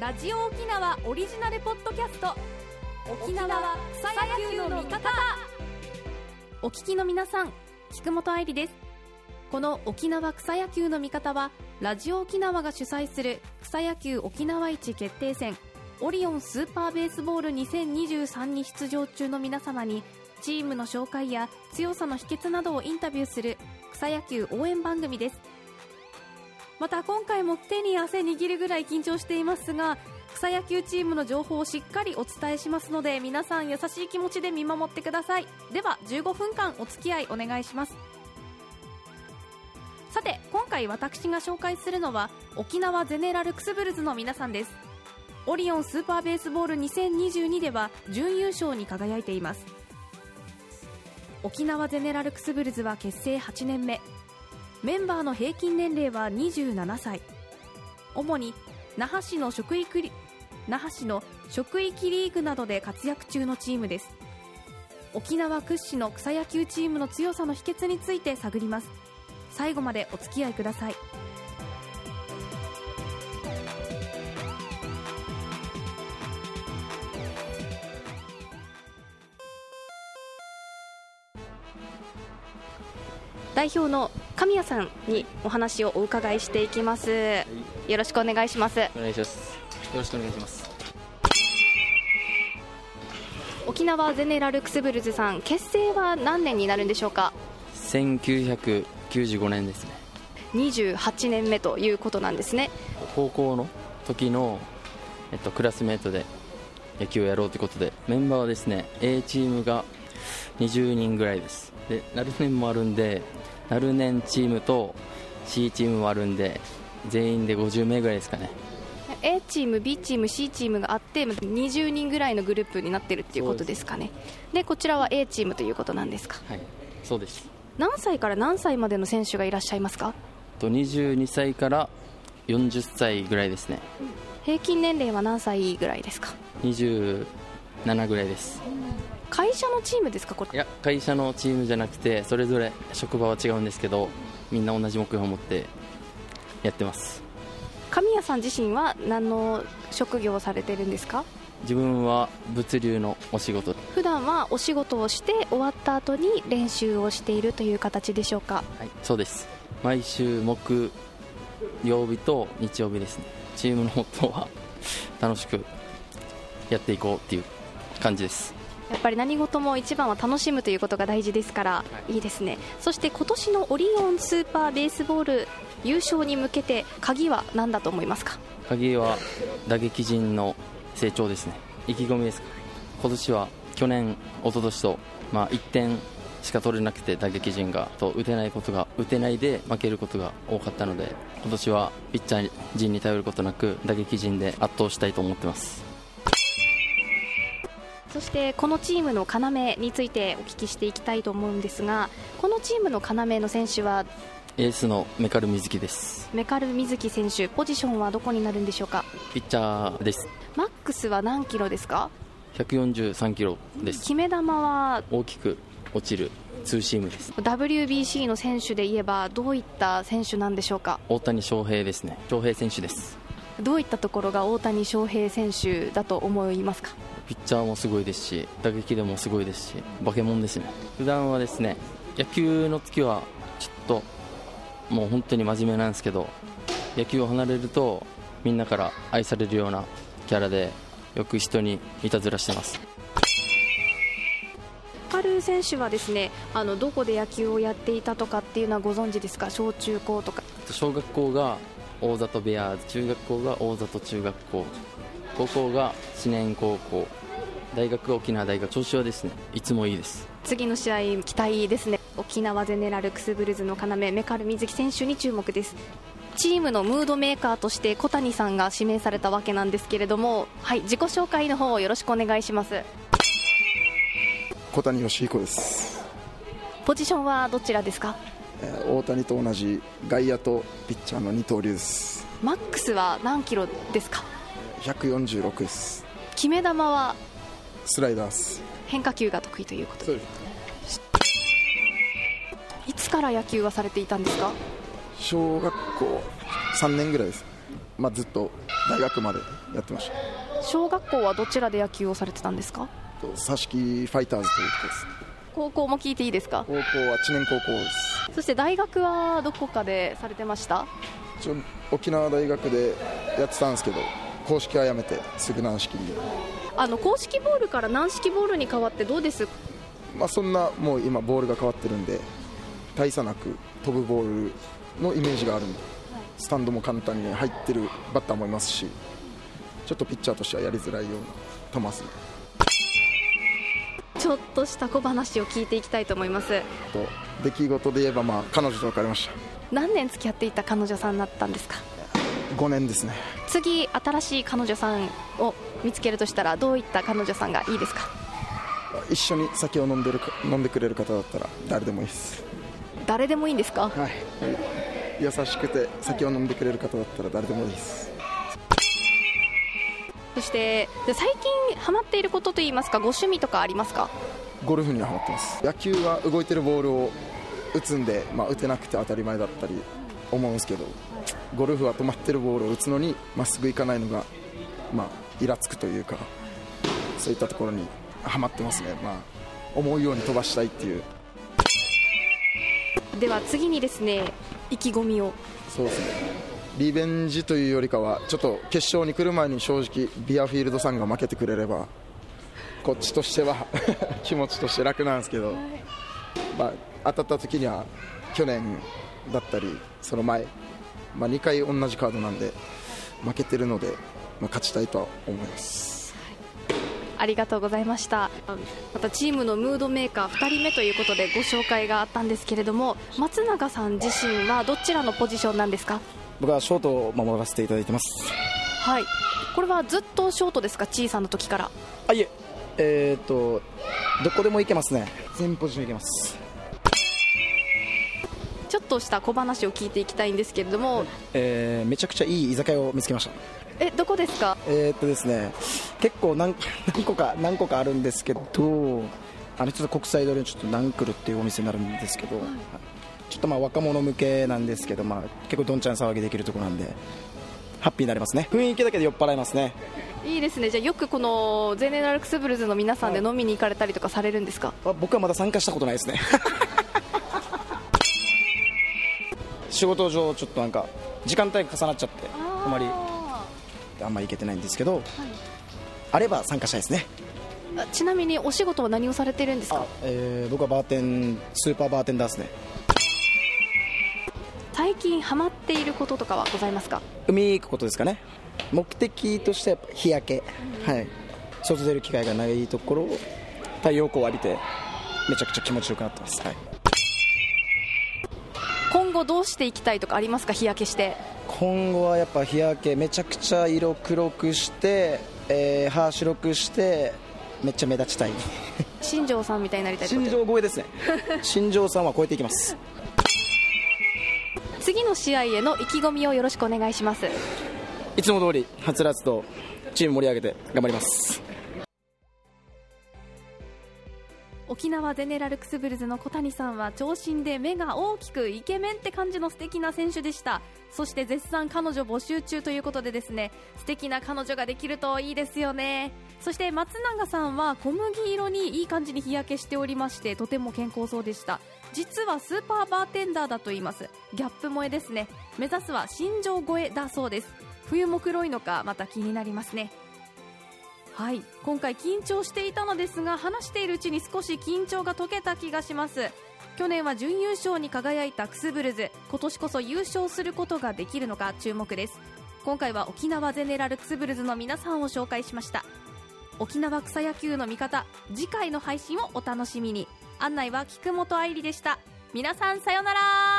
ラジオ沖縄オリジナルポッドキャスト。沖縄草野球の味方。お聞きの皆さん菊本愛理です。この沖縄草野球の味方はラジオ沖縄が主催する草野球沖縄一決定戦オリオンスーパーベースボール2023に出場中の皆様にチームの紹介や強さの秘訣などをインタビューする草野球応援番組です。また今回も手に汗握るぐらい緊張していますが草野球チームの情報をしっかりお伝えしますので皆さん優しい気持ちで見守ってください。では15分間お付き合いお願いします。さて今回私が紹介するのは沖縄ゼネラルクスブルズの皆さんです。オリオンスーパーベースボール2022では準優勝に輝いています。沖縄ゼネラルクスブルズは結成8年目。メンバーの平均年齢は27歳。主に那覇市の職域リ那覇市の職域リーグなどで活躍中のチームです。沖縄屈指の草野球チームの強さの秘訣について探ります。最後までお付き合いください。代表の神谷さんにお話をお伺いしていきます、よろしくお願いしますお願いします。よろしくお願いします。沖縄ゼネラルクスブルズさん結成は何年になるんでしょうか？1995年ですね。28年目ということなんですね高校の時の、えっと、クラスメートで野球をやろうということで、メンバーはですね、A チームが20人ぐらいです。で、ナルネンもあるんで、ナルネンチームと C チームもあるんで、全員で50名ぐらいですかね。A チーム B チーム C チームがあって20人ぐらいのグループになってるっていうことですかねでこちらは A チームということなんですか？はい。そうです。何歳から何歳までの選手がいらっしゃいますか？と22歳から40歳ぐらいですね。平均年齢は何歳ぐらいですか？27ぐらいです。会社のチームですかこれ？いや会社のチームじゃなくてそれぞれ職場は違うんですけどみんな同じ目標を持ってやってます。神谷さん自身は何の職業をされてるんですか？自分は物流のお仕事。普段はお仕事をして終わった後に練習をしているという形でしょうか？はいそうです。毎週木曜日と日曜日ですね。チームのモットーは楽しくやっていこうっていう感じですやっぱり何事も一番は楽しむということが大事ですから、い、いですね。そして今年のオリオンスーパーベースボール優勝に向けて鍵は何だと思いますか？鍵は打撃陣の成長ですね。意気込みですか？今年は去年一昨年とまあ1点しか取れなくて打撃陣がと打てないことが打てないで負けることが多かったので今年はピッチャー陣に頼ることなく打撃陣で圧倒したいと思ってますそしてこのチームの要についてお聞きしていきたいと思うんですがこのチームの要の選手はエースのメカル水木です。メカル水木選手ポジションはどこになるんでしょうか？ピッチャーです。マックスは何キロですか？143キロです。決め球は大きく落ちるツーシームです。WBC の選手で言えばどういった選手なんでしょうか？大谷翔平ですね。翔平選手ですどういったところが大谷翔平選手だと思いますか？ピッチャーもすごいですし打撃でもすごいですし化け物ですね。普段はですね野球の時はちょっともう本当に真面目なんですけど野球を離れるとみんなから愛されるようなキャラでよく人にいたずらしてます。カルー選手はですねあのどこで野球をやっていたとかっていうのはご存知ですか？小中高とか。小学校が大里ベアーズ中学校が大里中学校。高校が知念高校。大学が沖縄大学調子はですねいつもいいです。次の試合期待ですね。沖縄ゼネラルクスブルズの要メカル水木選手に注目です。チームのムードメーカーとして小谷さんが指名されたわけなんですけれどもはい自己紹介の方をよろしくお願いします。小谷義彦です、ポジションはどちらですか？えー大谷と同じ外野とピッチャーの二刀流です。マックスは何キロですか？146です。決め球は？スライダーです。変化球が得意ということで。す。いつから野球はされていたんですか？小学校3年ぐらいです。まあ、ずっと大学までやってました。小学校はどちらで野球をされてたんですか？と佐敷ファイターズというところです高校も聞いていいですか？高校は知念高校です。そして大学はどこかでされてました？沖縄大学でやってたんですけど公式はやめてすぐ軟式に。あの公式ボールから軟式ボールに変わってどうです？まあ、そんなもう今ボールが変わってるんで大差なく飛ぶボールのイメージがある。んでスタンドも簡単に入ってるバッターもいますしちょっとピッチャーとしてはやりづらいような球ですねちょっとした小話を聞いていきたいと思います。と出来事で言えば、まあ、彼女と別れまし何年付き合っていた彼女さんだったんですか？た5年ですね。次新しい彼女さんを見つけるとしたらどういった彼女さんがいいですか？一緒に酒を飲んでるか飲んでくれる方だったら誰でもいいです。誰でもいいんですか？はい。優しくて酒を飲んでくれる方だったら誰でもいいです。そして最近ハマっていることといいますかご趣味とかありますか？ゴルフにはハマってます。野球は動いてるボールを打つんで、まあ、打てなくて当たり前だったり思うんですけどゴルフは止まってるボールを打つのにまっすぐ行かないのが、まあ、イラつくというかそういったところにはまってますね、まあ、思うように飛ばしたいっていう。では次にですね意気込みを。そうですね。リベンジというよりかはちょっと決勝に来る前に正直ビアフィールドさんが負けてくれればこっちとしては 気持ちとして楽なんですけど、まあ、当たった時には去年だったりその前、まあ、2回同じカードなんで負けてるので、まあ、勝ちたいとは思います。ありがとうございました。またチームのムードメーカー2人目ということでご紹介があったんですけれども松永さん自身はどちらのポジションなんですか？僕はショートを守らせていただいてます。はい。これはずっとショートですか？小さな時から。あいええー、っとどこでも行けますね。全ポジション行けます。ちょっとした小話を聞いていきたいんですけれども、えー、めちゃくちゃいい居酒屋を見つけました。えどこですか？えー、っとですね結構何何個か何個かあるんですけどあのちょっと国際通りのちょっとナンクルっていうお店になるんですけど、ちょっとまあ若者向けなんですけど、まあ、結構どんちゃん騒ぎできるところなんでハッピーになりますね。雰囲気だけで酔っ払いますね。いいですね。じゃあよくこのゼネラルクスブルズの皆さんで飲みに行かれたりとかされるんですか、あ僕はまだ参加したことないですね。仕事上ちょっとなんか時間帯が重なっちゃってあまりあんまり行けてないんですけど、あれば参加したいですね。あちなみにお仕事は何をされてるんですか？えー僕はバーテンスーパーバーテンダーですね最近ハマっていることとかはございますか？海行くことですかね。目的としては日焼け、はい。外出る機会がないところを太陽光を浴びてめちゃくちゃ気持ちよくなってます、はい、今後どうしていきたいとかありますか？日焼けして。今後はやっぱ日焼けめちゃくちゃ色黒くして、えー歯白くしてめっちゃ目立ちたい。新庄さんみたいになりたい新と？庄超えですね。新庄さんは超えていきます次の試合への意気込みをよろしくお願いします。いつも通りはつらつとチーム盛り上げて頑張ります。沖縄ゼネラルクスブルズの小谷さんは長身で目が大きくイケメンって感じの素敵な選手でした。そして絶賛彼女募集中ということでですね素敵な彼女ができるといいですよねそして松永さんは小麦色にいい感じに日焼けしておりましてとても健康そうでした。実はスーパーバーテンダーだと言います。ギャップ萌えですね。目指すは新庄越えだそうです。冬も黒いのかまた気になりますね。はい。今回緊張していたのですが話しているうちに少し緊張が解けた気がします。去年は準優勝に輝いたクスブルズ。今年こそ優勝することができるのか注目です。今回は沖縄ゼネラルクスブルズの皆さんを紹介しました。沖縄草野球の味方次回の配信をお楽しみに。案内は菊本愛理でした。皆さんさようなら。